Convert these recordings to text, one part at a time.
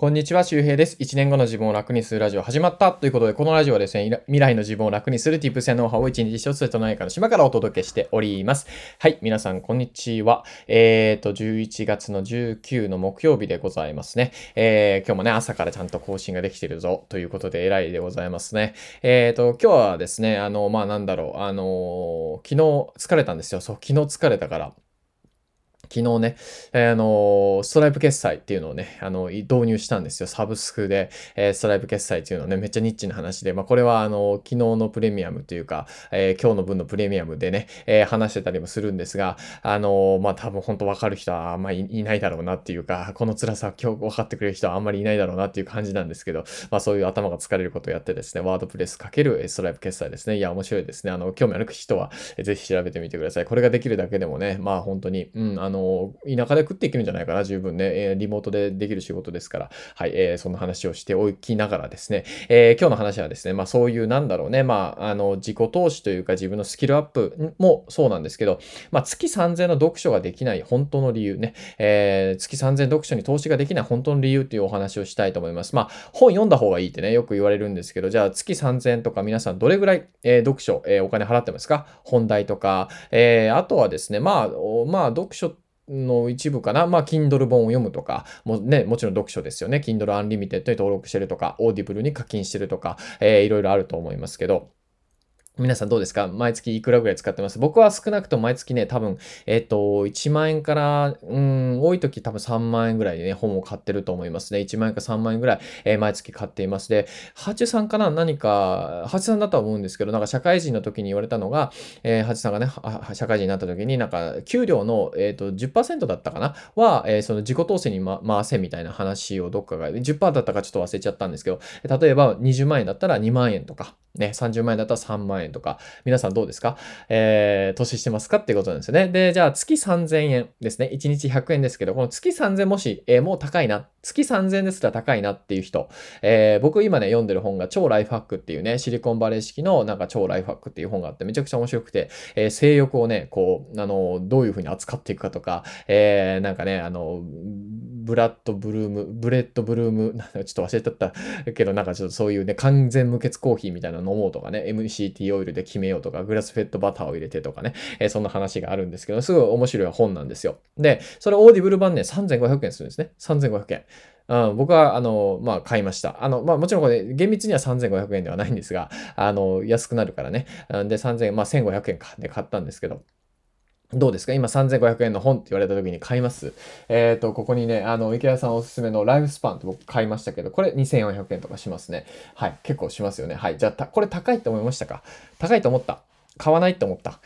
こんにちは、周平です。1年後の自分を楽にするラジオ始まったということで、このラジオはですね、未来の自分を楽にする Tips やノウハウを1日1つでとないかの島からお届けしております。はい、皆さん、こんにちは。えっ、ー、と、11月の19の木曜日でございますね。えー、今日もね、朝からちゃんと更新ができてるぞということで、偉いでございますね。え、ー、と、今日はですね、あの、まあ、なんだろう、あの昨日疲れたんですよ。そう、昨日疲れたから。昨日ね、えー、あの、ストライプ決済っていうのをね、あの、導入したんですよ。サブスクで、えー、ストライプ決済っていうのはね、めっちゃニッチな話で、まあ、これはあの、昨日のプレミアムというか、えー、今日の分のプレミアムでね、え話してたりもするんですが、あの、まあ、多分本当わかる人はあんまりいないだろうなっていうか、この辛さ今日分かってくれる人はあんまりいないだろうなっていう感じなんですけど、まあ、そういう頭が疲れることをやってですね、ワードプレスかけるストライプ決済ですね。いや、面白いですね。あの、興味ある人は、ぜひ調べてみてください。これができるだけでもね、まあ、本当に、うん、あの、田舎で食っていけるんじゃないかな、十分ね。えー、リモートでできる仕事ですから。はい、えー、そんな話をしておきながらですね、えー、今日の話はですね、まあそういうなんだろうね、まあ、あの、自己投資というか自分のスキルアップもそうなんですけど、まあ月3000の読書ができない本当の理由ね、えー、月3000読書に投資ができない本当の理由というお話をしたいと思います。まあ本読んだ方がいいってね、よく言われるんですけど、じゃあ月3000とか皆さんどれぐらい、えー、読書、えー、お金払ってますか？本題とか、えー、あとはですね、まあ、まあ読書っての一部かな。まあ、Kindle 本を読むとか、もね、もちろん読書ですよね。Kindle Unlimited に登録してるとか、Audible に課金してるとか、えー、いろいろあると思いますけど、皆さんどうですか？毎月いくらぐらい使ってます？僕は少なくとも毎月ね、多分、えっ、ー、と、1万円から、うん、多い時多分3万円ぐらいでね、本を買ってると思いますね。1万円か3万円ぐらい、えー、毎月買っています。で、ハチさんかな？何か、ハチさんだとは思うんですけど、なんか社会人の時に言われたのが、えー、ハチさんがね、社会人になった時に、なんか、給料の、えっ、ー、と、10%だったかな？は、えー、その自己投資に、ま、回せみたいな話をどっかが、10%だったかちょっと忘れちゃったんですけど、例えば20万円だったら2万円とか、ね、30万円だったら3万円とか、皆さんどうですか？えー、投資してますかっていうことなんですよね。で、じゃあ月3000円ですね。1日100円ですけど、この月3000もし、えー、もう高いな。月3000ですら高いなっていう人。えー、僕今ね、読んでる本が超ライフハックっていうね、シリコンバレー式のなんか超ライフハックっていう本があってめちゃくちゃ面白くて、えー、性欲をね、こう、あの、どういうふうに扱っていくかとか、えー、なんかね、あの、ブラッドブルーム、ブレッドブルーム、ちょっと忘れちゃったけど、なんかちょっとそういうね、完全無欠コーヒーみたいなのもうとかね、MCT オイルで決めようとか、グラスフェットバターを入れてとかね、えー、そんな話があるんですけど、すごい面白い本なんですよ。で、それ Audible 版ね、3500円するんですね。3500円。うん、僕は、あの、まあ、買いました。あの、まあ、もちろんこれ、厳密には3500円ではないんですが、あの、安くなるからね。で、3000、まあ、1500円かで買ったんですけど、どうですか？今3500円の本って言われた時に買います？えっ、ー、と、ここにね、あの、池田さんおすすめのライフスパンって僕買いましたけど、これ2400円とかしますね。はい。結構しますよね。はい。じゃあ、これ高いって思いましたか？高いと思った。買わないって思った。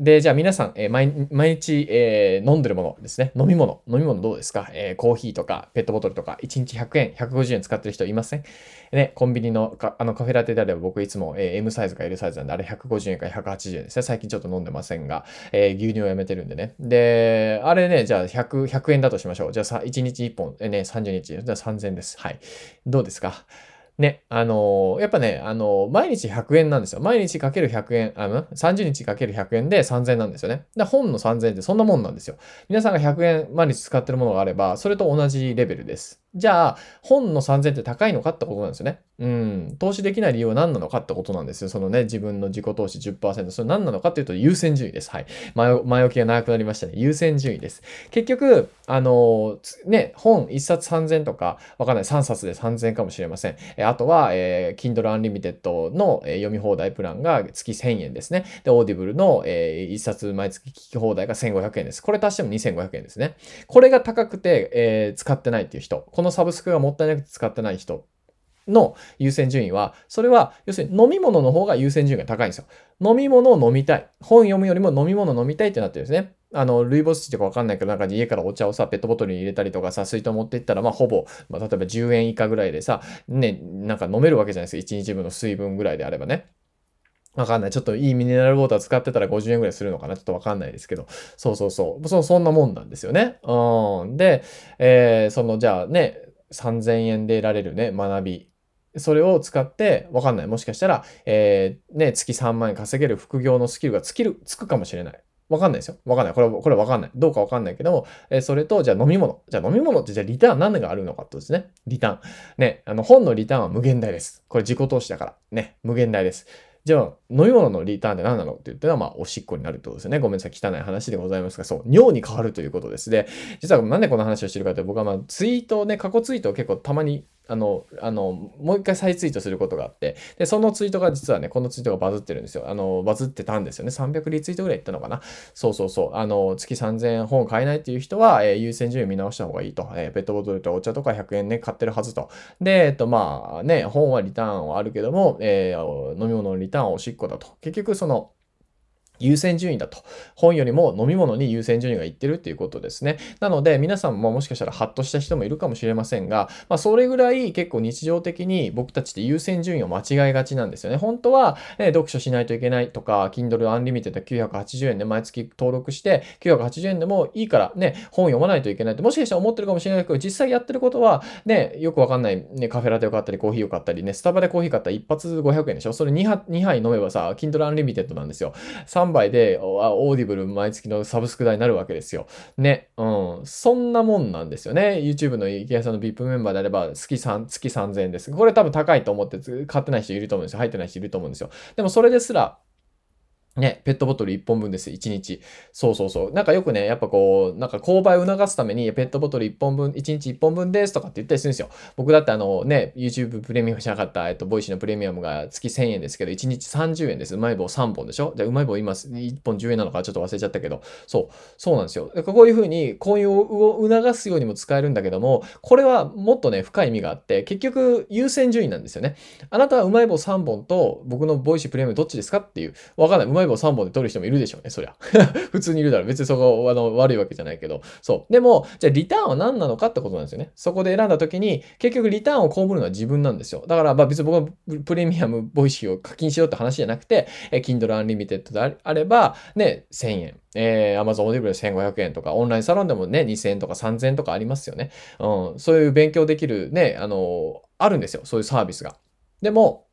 で、じゃあ皆さん、えー、毎日、えー、飲んでるものですね。飲み物。飲み物どうですか、えー、コーヒーとかペットボトルとか、1日100円、150円使ってる人いません？ね、コンビニのかあのカフェラテであれば僕いつも、えー、M サイズか L サイズなんで、あれ150円か180円ですね。最近ちょっと飲んでませんが、えー、牛乳をやめてるんでね。で、あれね、じゃあ100、100円だとしましょう。じゃあ1日1本、えー、ね、30日、じゃあ3000円です。はい。どうですか？ね、あのー、やっぱね、あのー、毎日100円なんですよ。毎日かける100円、あの、30日かける100円で3000円なんですよね。で、本の3000円ってそんなもんなんですよ。皆さんが100円毎日使ってるものがあれば、それと同じレベルです。じゃあ、本の3000って高いのかってことなんですよね。うん。投資できない理由は何なのかってことなんですよ。そのね、自分の自己投資10%。それ何なのかっていうと優先順位です。はい。前前置きが長くなりましたね。優先順位です。結局、あのー、ね、本1冊3000とか、わかんない。3冊で3000かもしれません。えあとは、えー、Kindle Unlimited の、え、読み放題プランが月1000円ですね。で、Audible の、えー、1冊毎月聞き放題が1500円です。これ足しても2500円ですね。これが高くて、えー、使ってないっていう人。こののサブスクがもったいなくて使ってない人の優先順位は、それは、要するに飲み物の方が優先順位が高いんですよ。飲み物を飲みたい。本読むよりも飲み物飲みたいってなってるんですね。あの、ルイボスティーとかわかんないけど、なんか家からお茶をさ、ペットボトルに入れたりとかさ、水筒持っていったら、まあ、ほぼ、まあ、例えば10円以下ぐらいでさ、ね、なんか飲めるわけじゃないですか。1日分の水分ぐらいであればね。わかんない。ちょっといいミネラルウォーター使ってたら50円ぐらいするのかなちょっとわかんないですけど。そうそうそう。そそんなもんなんですよね。うん。で、えー、その、じゃあね、3000円で得られるね、学び。それを使って、わかんない。もしかしたら、えー、ね、月3万円稼げる副業のスキルがつきる、つくかもしれない。わかんないですよ。わかんない。これ、これわかんない。どうかわかんないけども、えー、それと、じゃあ飲み物。じゃあ飲み物ってじゃあリターン何があるのかってことですね。リターン。ね、あの本のリターンは無限大です。これ自己投資だから。ね、無限大です。じゃあ、飲み物のリターンって何なのって言ったら、まあ、おしっこになるってことですよね。ごめんなさい。汚い話でございますが、そう、尿に変わるということです。で、実はなんでこの話をしてるかって、僕はまあ、ツイートをね、過去ツイートを結構たまにあの、あの、もう一回再ツイートすることがあって、で、そのツイートが実はね、このツイートがバズってるんですよ。あの、バズってたんですよね。300リツイートぐらいいったのかな。そうそうそう。あの、月3000本買えないっていう人は、えー、優先順位見直した方がいいと。えー、ペットボトルとお茶とか100円ね、買ってるはずと。で、えっと、まあね、本はリターンはあるけども、えー、飲み物のリターンはおしっこだと。結局、その、優先順位だと。本よりも飲み物に優先順位がいってるっていうことですね。なので、皆さんももしかしたらハッとした人もいるかもしれませんが、まあ、それぐらい結構日常的に僕たちって優先順位を間違いがちなんですよね。本当は、ね、読書しないといけないとか、Kindle Unlimited 980円で毎月登録して、980円でもいいからね、本読まないといけないって、もしかしたら思ってるかもしれないけど、実際やってることは、ね、よくわかんない、ね、カフェラテを買ったり、コーヒーを買ったりね、スタバでコーヒー買ったら一発500円でしょそれ 2, 2杯飲めばさ、Kindle Unlimited なんですよ。3販売で、 Audible 毎月のサブスク代になるわけですよ。ね。うん。そんなもんなんですよね。YouTube のイケハヤさんの VIP メンバーであれば月3、月3000円です。これ多分高いと思って買ってない人いると思うんですよ。入ってない人いると思うんですよ。でもそれですら、ね、ペットボトル1本分です、1日。そうそうそう。なんかよくね、やっぱこう、なんか購買を促すために、ペットボトル1本分、1日1本分ですとかって言ったりするんですよ。僕だってあのね、YouTube プレミアムじゃなかった、えっと、 Voicy のプレミアムが月1000円ですけど、1日30円です。うまい棒3本でしょ？で、うまい棒今、1本10円なのかちょっと忘れちゃったけど、そう、そうなんですよ。こういうふうに、購入を促すようにも使えるんだけども、これはもっとね、深い意味があって、結局、優先順位なんですよね。あなたはうまい棒3本と、僕の Voicy プレミアムどっちですかっていう、わかんない。うまい棒3本で取る人もいるでしょうね、そりゃ。普通にいるだろう。別にそこ、あの、悪いわけじゃないけど。そう。でも、じゃあリターンは何なのかってことなんですよね。そこで選んだ時に、結局リターンを被るのは自分なんですよ。だから、まあ別に僕はプレミアム Voicy を課金しようって話じゃなくて、え Kindle Unlimited であれば、ね、1000円。えー、Amazon Audible で1500円とか、オンラインサロンでもね、2000円とか3000円とかありますよね。うん。そういう勉強できるね、あの、あるんですよ。そういうサービスが。でも、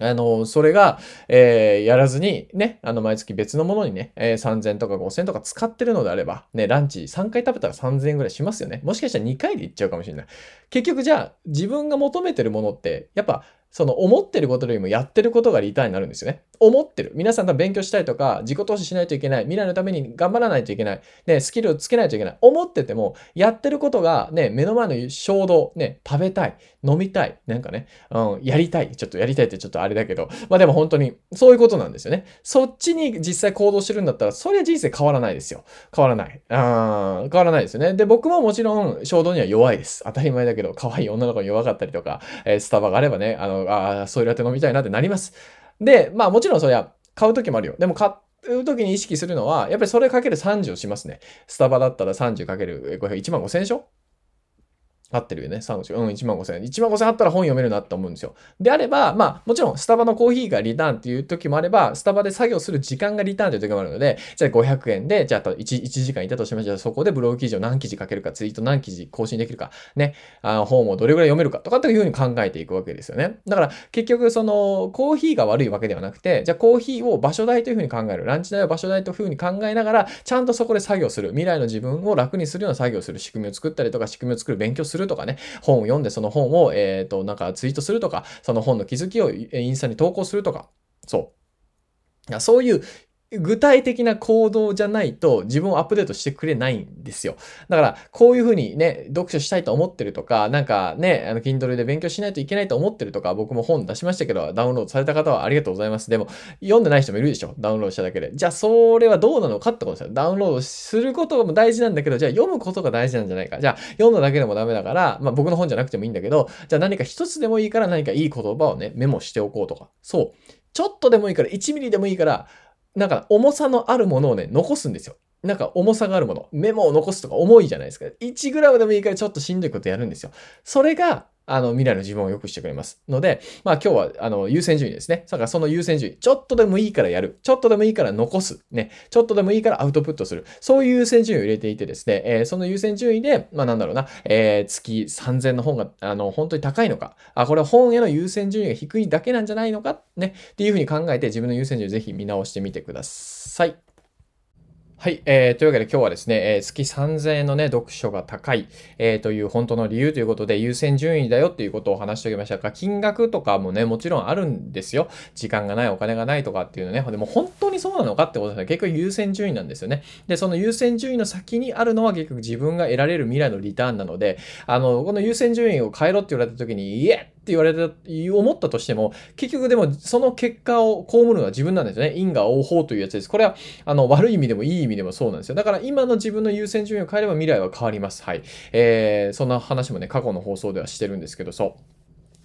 あの、それが、えー、やらずに、ね、あの、毎月別のものにね、えー、3000とか5000とか使ってるのであれば、ね、ランチ3回食べたら3000円ぐらいしますよね。もしかしたら2回でいっちゃうかもしれない。結局じゃあ、自分が求めてるものって、やっぱ、その思ってることよりもやってることがリターンになるんですよね。思ってる。皆さんが勉強したいとか、自己投資しないといけない。未来のために頑張らないといけない。ね、スキルをつけないといけない。思ってても、やってることがね、目の前の衝動、ね、食べたい、飲みたい、なんかね、うん、やりたい。ちょっとやりたいってちょっとあれだけど、まあでも本当に、そういうことなんですよね。そっちに実際行動してるんだったら、そりゃ人生変わらないですよ。変わらない。あ変わらないですよね。で、僕ももちろん衝動には弱いです。当たり前だけど、可愛い女の子に弱かったりとか、えー、スタバがあればね、あの、あそういうラテ飲みたいなってなります。で、まあもちろんそりゃ買う時もあるよ。でも買う時に意識するのは、やっぱりそれかける30をしますね。スタバだったら30かける500、1万5000円でしょ？合ってるよね。3口。うん、1万5千円。1万5千円あったら本読めるなって思うんですよ。であれば、まあ、もちろん、スタバのコーヒーがリターンっていう時もあれば、スタバで作業する時間がリターンという時もあるので、じゃあ500円で、じゃあ 1, 1時間いたとしましょう。そこでブログ記事を何記事書けるか、ツイート何記事更新できるか、ね、あの本をどれぐらい読めるかとかっていうふうに考えていくわけですよね。だから、結局、その、コーヒーが悪いわけではなくて、じゃあコーヒーを場所代というふうに考える。ランチ代を場所代というふうに考えながら、ちゃんとそこで作業する。未来の自分を楽にするような作業する仕組みを作ったりとか、仕組みを作る勉強するるとかね、本を読んでその本を、えっ、ー、と、なんかツイートするとか、その本の気づきをインスタに投稿するとか、そう。そういう具体的な行動じゃないと自分をアップデートしてくれないんですよ。だから、こういうふうにね、読書したいと思ってるとか、なんかね、あの、Kindle で勉強しないといけないと思ってるとか、僕も本出しましたけど、ダウンロードされた方はありがとうございます。でも、読んでない人もいるでしょ？ダウンロードしただけで。じゃあ、それはどうなのかってことですよ。ダウンロードすることも大事なんだけど、じゃあ読むことが大事なんじゃないか。じゃあ、読んだだけでもダメだから、まあ僕の本じゃなくてもいいんだけど、じゃあ何か一つでもいいから何かいい言葉をね、メモしておこうとか。そう。ちょっとでもいいから、1ミリでもいいから、なんか重さのあるものをね、残すんですよ。なんか重さがあるもの。メモを残すとか重いじゃないですか。1g でもいいからちょっとしんどいことやるんですよ。それが、あの、未来の自分を良くしてくれます。ので、まあ今日は、あの、優先順位ですね。だからその優先順位、ちょっとでもいいからやる。ちょっとでもいいから残す。ね。ちょっとでもいいからアウトプットする。そういう優先順位を入れていてですね、えー、その優先順位で、まあなんだろうな、えー、月3000の本が、あの、本当に高いのか。あ、これは本への優先順位が低いだけなんじゃないのか。ね。っていうふうに考えて自分の優先順位をぜひ見直してみてください。はい、えー。というわけで今日はですね、えー、月3000円のね、読書が高い、えー、という本当の理由ということで、優先順位だよっていうことを話しておきましたが、金額とかもね、もちろんあるんですよ。時間がない、お金がないとかっていうのね。でも本当にそうなのかってことですね。結局優先順位なんですよね。で、その優先順位の先にあるのは結局自分が得られる未来のリターンなので、あの、この優先順位を変えろって言われた時に、いえって言われた、思ったとしても、結局でもその結果を被るのは自分なんですよね。因果応報というやつです。これは、あの、悪い意味でもいい意味でもそうなんですよ。だから今の自分の優先順位を変えれば未来は変わります。はい。えー、そんな話もね、過去の放送ではしてるんですけど、そう。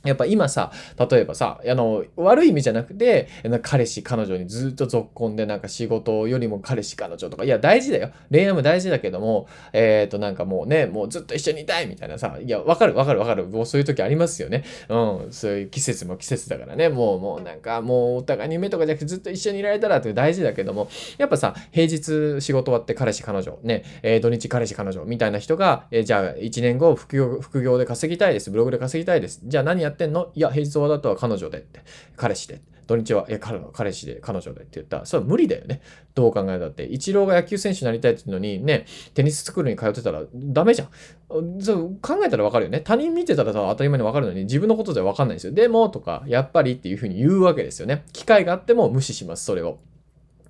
やっぱ今さ、例えばさ、あの、悪い意味じゃなくて、彼氏、彼女にずっと続婚で、なんか仕事よりも彼氏、彼女とか、いや、大事だよ。恋愛も大事だけども、えっ、ー、と、なんかもうね、もうずっと一緒にいたいみたいなさ、いや、わかるわかるわかる。もうそういう時ありますよね。うん、そういう季節も季節だからね、もう、もうなんか、もうお互いに夢とかじゃなくてずっと一緒にいられたらって大事だけども、やっぱさ、平日仕事終わって彼氏、彼女、ね、えー、土日彼氏、彼女みたいな人が、えー、じゃあ1年後副業、副業で稼ぎたいです。ブログで稼ぎたいです。じゃあ何ややってんの？いや、平日日はだとは彼女でって、彼氏で。土日は、え、彼の彼氏で、彼女でって言ったら、それは無理だよね。どう考えたって。イチローが野球選手になりたいって言うのに、ね、テニススクールに通ってたらダメじゃん。そう考えたらわかるよね。他人見てたらさ当たり前にわかるのに、自分のことじゃわかんないんですよ。でも、とか、やっぱりっていうふうに言うわけですよね。機会があっても無視します、それを。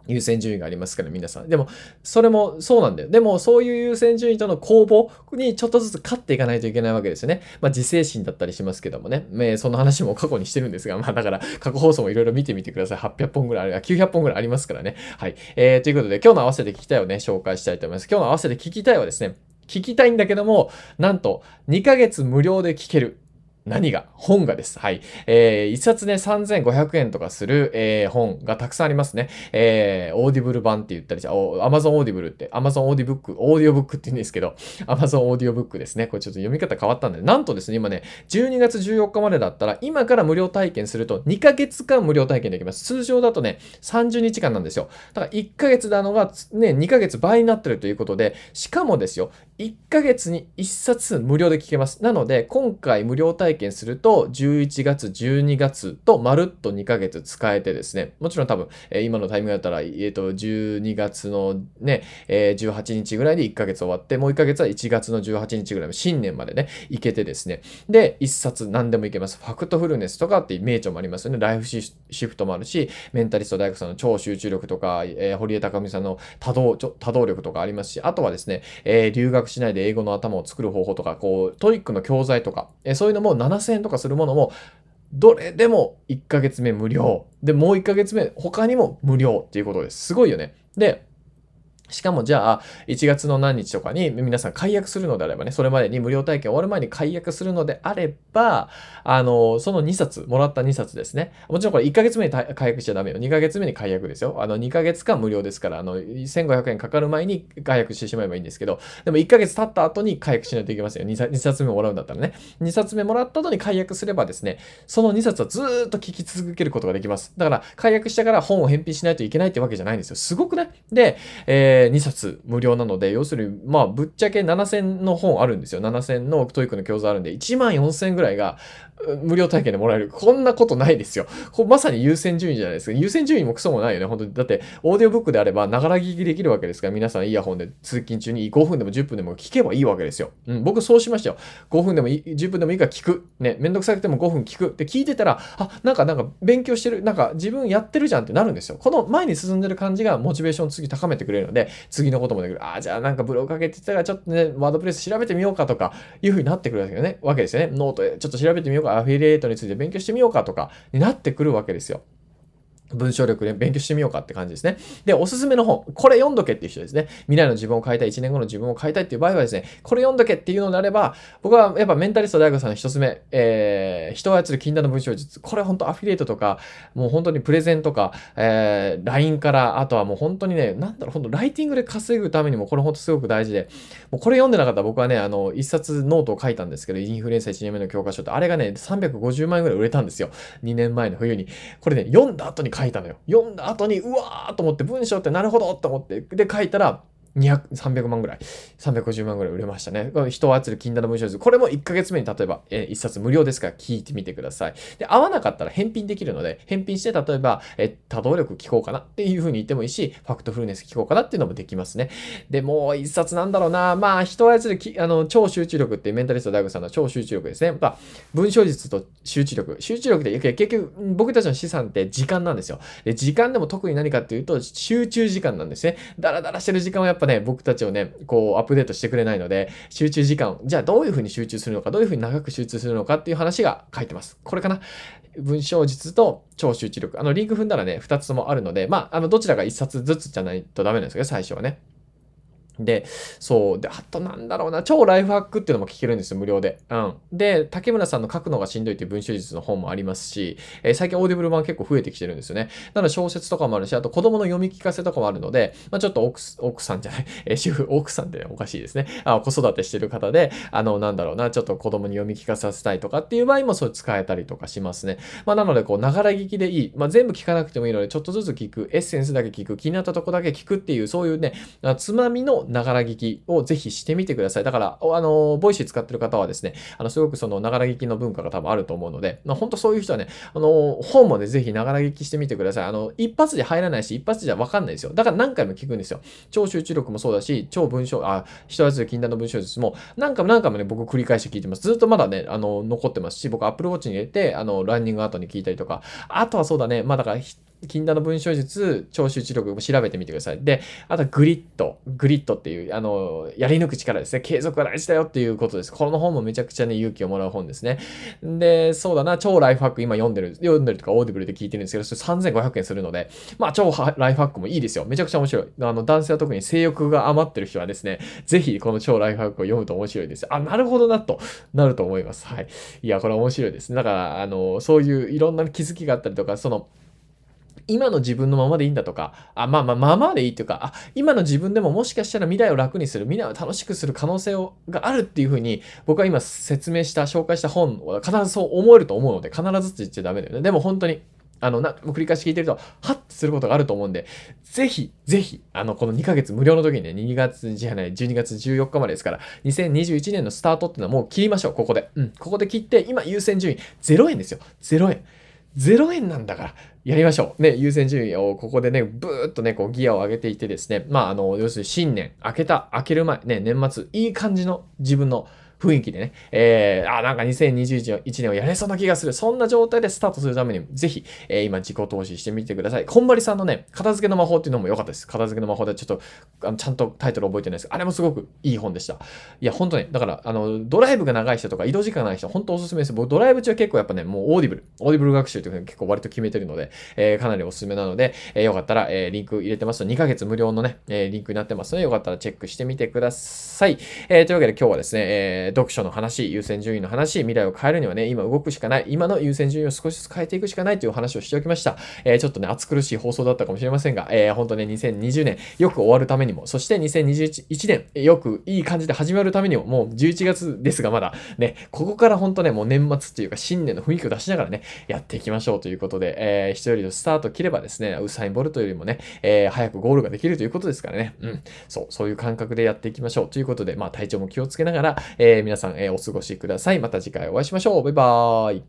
優先順位がありますから、皆さん。でも、それもそうなんだよ。でも、そういう優先順位との攻防にちょっとずつ勝っていかないといけないわけですよね。まあ、自制心だったりしますけどもね。えー、その話も過去にしてるんですが、まあ、だから、過去放送もいろいろ見てみてください。800本ぐらいある、900本ぐらいありますからね。はい。えー、ということで、今日の合わせて聞きたいをね、紹介したいと思います。今日の合わせて聞きたいはですね、聞きたいんだけども、なんと、2ヶ月無料で聞ける。何が？本がです。はい。えー、一冊ね、3500円とかする、えー、本がたくさんありますね。えー、 Audible 版って言ったりし Amazon Audible って、アマゾンオーディブック、オーディオブックって言うんですけど、アマゾンオーディオブックですね。これちょっと読み方変わったんで、なんとですね、今ね、12月14日までだったら、今から無料体験すると2ヶ月間無料体験できます。通常だとね、30日間なんですよ。だから1ヶ月なのがね、2ヶ月倍になってるということで、しかもですよ、1ヶ月に1冊無料で聞けます。なので、今回無料体験すると、11月、12月とまるっと2ヶ月使えてですね、もちろん多分、今のタイミングだったら、えっ、ー、と、12月のね、えー、18日ぐらいで1ヶ月終わって、もう1ヶ月は1月の18日ぐらい新年までね、行けてですね。で、1冊何でもいけます。ファクトフルネスとかっていう名著もありますよね。ライフシフトもあるし、メンタリスト DaiGo さんの超集中力とか、え、堀江貴文さんの多動、多動力とかありますし、あとはですね、え、留学しないで英語の頭を作る方法とか、こう、 TOEIC の教材とか、えそういうのも7000円とかするものも、どれでも1ヶ月目無料。で、もう1ヶ月目、他にも無料っていうことです。すごいよね。で、しかもじゃあ、1月の何日とかに皆さん解約するのであればね、それまでに無料体験終わる前に解約するのであれば、あの、その2冊、もらった2冊ですね。もちろんこれ1ヶ月目に解約しちゃダメよ。2ヶ月目に解約ですよ。あの、2ヶ月間無料ですから、あの、1500円かかる前に解約してしまえばいいんですけど、でも1ヶ月経った後に解約しないといけませんよ。2, 2冊目もらうんだったらね。2冊目もらった後に解約すればですね、その2冊はずっと聞き続けることができます。だから、解約してから本を返品しないといけないってわけじゃないんですよ。すごくね。で、えー、2冊無料なので、要するに、まあ、ぶっちゃけ7000の本あるんですよ。7000の TOEIC の教材あるんで、1万4000ぐらいが無料体験でもらえる。こんなことないですよ。まさに優先順位じゃないですか。優先順位もクソもないよね。本当に。だって、オーディオブックであれば、ながら聞きできるわけですから、皆さんイヤホンで通勤中に5分でも10分でも聞けばいいわけですよ。うん、僕そうしましたよ。5分でもいい、10分でもいいから聞く。ね、めんどくさくても5分聞く。で、聞いてたら、あ、なんか、なんか、勉強してる、なんか、自分やってるじゃんってなるんですよ。この前に進んでる感じが、モチベーションを次高めてくれるので、次のこともできる。あ、じゃあなんかブログ書けてたら、ちょっとね、 WordPress 調べてみようかとか、いう風になってくるわけね。わけですよね。ノートでちょっと調べてみようか。アフィリエイトについて勉強してみようかとかになってくるわけですよ。文章力で勉強してみようかって感じですね。で、おすすめの本。これ読んどけっていう人ですね。未来の自分を変えたい、1年後の自分を変えたいっていう場合はですね、これ読んどけっていうのであれば、僕はやっぱメンタリスト DaiGo さんの一つ目、えー、人を操る禁断の文章術。これ本当アフィリエイトとか、もう本当にプレゼンとか、えー、LINE から、あとはもう本当にね、なんだろう、本当ライティングで稼ぐためにもこれ本当すごく大事で、もうこれ読んでなかったら僕はね、あの、一冊ノートを書いたんですけど、インフルエンサー1年目の教科書って、あれがね、350万円ぐらい売れたんですよ。2年前の冬に。これね、読んだ後に書いたのよ。読んだ後に、うわーと思って文章ってなるほどと思って、で書いたら、200、300万ぐらい、350万ぐらい売れましたね。人を操る禁断の文章図。これも1ヶ月目に例えば、えー、1冊無料ですか？ら聞いてみてください。で、合わなかったら返品できるので、返品して例えば、えー、多動力聞こうかなっていう風に言ってもいいし、ファクトフルネス聞こうかなっていうのもできますね。で、もう1冊なんだろうな。まあ、人を操るきあの超集中力ってメンタリスト大悟さんの超集中力ですね。まあ、文章術と集中力。集中力で、結局、僕たちの資産って時間なんですよ。で、時間でも特に何かっていうと、集中時間なんですね。だらだらしてる時間はやっぱぱね、僕たちをね、こう、アップデートしてくれないので、集中時間、じゃあどういうふうに集中するのか、どういうふうに長く集中するのかっていう話が書いてます。これかな文章術と超集中力。あの、リンク踏んだらね、2つともあるので、まあ、あの、どちらが1冊ずつじゃないとダメなんですけど、最初はね。で、そう。で、あとなんだろうな、超ライフハックっていうのも聞けるんですよ、無料で。うん。で、竹村さんの書くのがしんどいっていう文章術の本もありますし、えー、最近 Audible 版結構増えてきてるんですよね。なので小説とかもあるし、あと子供の読み聞かせとかもあるので、まあ、ちょっと奥奥さんじゃない、えー、主婦、奥さんっておかしいですね。あ子育てしてる方で、あの、なんだろうな、ちょっと子供に読み聞かせたいとかっていう場合もそう使えたりとかしますね。まあ、なので、こう、ながら聞きでいい。まあ、全部聞かなくてもいいので、ちょっとずつ聞く、エッセンスだけ聞く、気になったとこだけ聞くっていう、そういうね、つまみのながら聞きをぜひしてみてください。だから、あの、 Voicy 使ってる方はですね、あの、すごくその、ながら聞きの文化が多分あると思うので、まあ、本当そういう人はね、あの、本もね、ぜひながら聞きしてみてください。あの、一発で入らないし、一発じゃわかんないですよ。だから何回も聞くんですよ。超集中力もそうだし、超文章、あ、人操る禁断の文章術も、何回も何回もね、僕繰り返して聞いてます。ずっとまだね、あの、残ってますし、僕 Apple Watch に入れて、あの、ランニング後に聞いたりとか、あとはそうだね、まあだから、禁断の文章術、超集中力も調べてみてください。で、あとグリット。グリットっていう、あの、やり抜く力ですね。継続が大事だよっていうことです。この本もめちゃくちゃね、勇気をもらう本ですね。で、そうだな、超ライフハック今読んでる、読んでるとか Audible で聞いてるんですけど、それ3500円するので、まあ、超ライフハックもいいですよ。めちゃくちゃ面白い。あの、男性は特に性欲が余ってる人はですね、ぜひこの超ライフハックを読むと面白いです。あ、なるほどな、となると思います。はい。いや、これ面白いですね。だから、あの、そういういろんな気づきがあったりとか、その、今の自分のままでいいんだとか、あ、まあまあ、まあまあでいいというか、あ、今の自分でももしかしたら未来を楽にする、未来を楽しくする可能性をがあるっていうふうに、僕は今説明した、紹介した本は必ずそう思えると思うので、必ずって言っちゃダメだよね。でも本当に、あの、な、繰り返し聞いてると、はっとすることがあると思うんで、ぜひ、ぜひ、あの、この2ヶ月無料の時にね、2月じゃない、12月14日までですから、2021年のスタートっていうのはもう切りましょう、ここで。うん、ここで切って、今優先順位0円ですよ。0円。0円なんだから、やりましょう。ね、優先順位をここでね、ブーっとね、こうギアを上げていってですね、まあ、あの、要するに新年、明けた、明ける前、ね、年末、いい感じの自分の雰囲気でね、えー、あ、なんか2021年をやれそうな気がする。そんな状態でスタートするために、ぜひ、えー、今自己投資してみてください。こんまりさんのね、片付けの魔法っていうのも良かったです。片付けの魔法でちょっと、あのちゃんとタイトル覚えてないですあれもすごくいい本でした。いや、本当ね、だから、あの、ドライブが長い人とか移動時間が長い人、本当おすすめです。僕、ドライブ中は結構やっぱね、もうオーディブル、オーディブル学習というふうに結構割と決めてるので、えー、かなりおすすめなので、えー、よかったら、えー、リンク入れてますと2ヶ月無料のね、えー、リンクになってますので、よかったらチェックしてみてください。えー、というわけで今日はですね、えー、読書の話、優先順位の話、未来を変えるにはね、今動くしかない、今の優先順位を少しずつ変えていくしかないという話をしておきました。えー、ちょっとね、暑苦しい放送だったかもしれませんが、えー、本当ね、2020年よく終わるためにも、そして2021年よくいい感じで始まるためにも、もう11月ですがまだね、ここから本当ね、もう年末っていうか新年の雰囲気を出しながらね、やっていきましょうということで、えー、人よりのスタート切ればですね、ウサイン・ボルトよりもね、えー、早くゴールができるということですからね、うん、そう、そういう感覚でやっていきましょうということで、まあ体調も気をつけながら、えー、皆さん、えー、お過ごしください。また次回お会いしましょう。バイバーイ。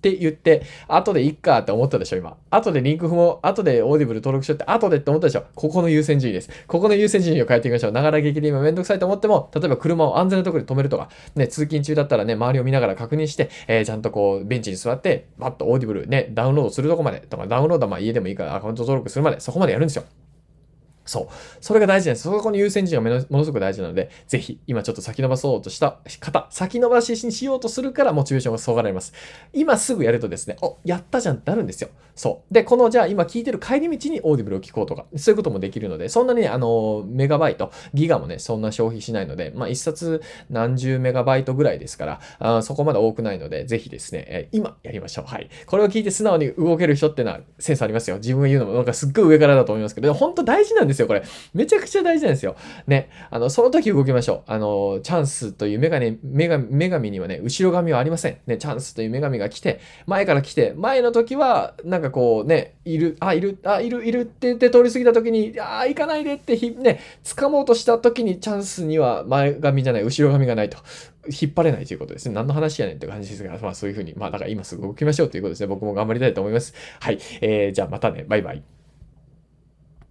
って言って、後でいっかって思ったでしょ、今。後でリンク踏もう、後でオーディブル登録しようって、後でって思ったでしょ。ここの優先順位です。ここの優先順位を変えていきましょう。ながら聞きで今めんどくさいと思っても、例えば車を安全なところで止めるとか、ね、通勤中だったらね、周りを見ながら確認して、えー、ちゃんとこう、ベンチに座って、バッとオーディブルね、ダウンロードするとこまで、とか、ダウンロードはまあ家でもいいからアカウント登録するまで、そこまでやるんですよ。そう。それが大事なんです。そこに優先順位がものすごく大事なので、ぜひ、今ちょっと先延ばそうとした方、先延ばしにしようとするからモチベーションがそがられます。今すぐやるとですね、お、やったじゃんってなるんですよ。そう。で、この、じゃあ今聞いてる帰り道にオーディブルを聞こうとか、そういうこともできるので、そんなに、あの、メガバイト、ギガもね、そんな消費しないので、まあ、一冊何十メガバイトぐらいですから、あそこまで多くないので、ぜひですね、え今やりましょう。はい。これを聞いて素直に動ける人ってのはセンスありますよ。自分が言うのもなんかすっごい上からだと思いますけど、本当大事なんですよ。ですよ、これ。めちゃくちゃ大事なんですよ。ね。あの、その時動きましょう。あの、チャンスという女神、女神女神にはね、後ろ髪はありません。ね、チャンスという女神が来て、前から来て、前の時は、なんかこうね、いる、あ、いる、あ、いる、いるって言って通り過ぎた時に、あ、行かないでってひ、ね、掴もうとした時にチャンスには前髪じゃない、後ろ髪がないと。引っ張れないということですね。何の話やねんって感じですが、まあそういうふうに、まあだから今すぐ動きましょうということですね。僕も頑張りたいと思います。はい。えー、じゃあまたね。バイバイ。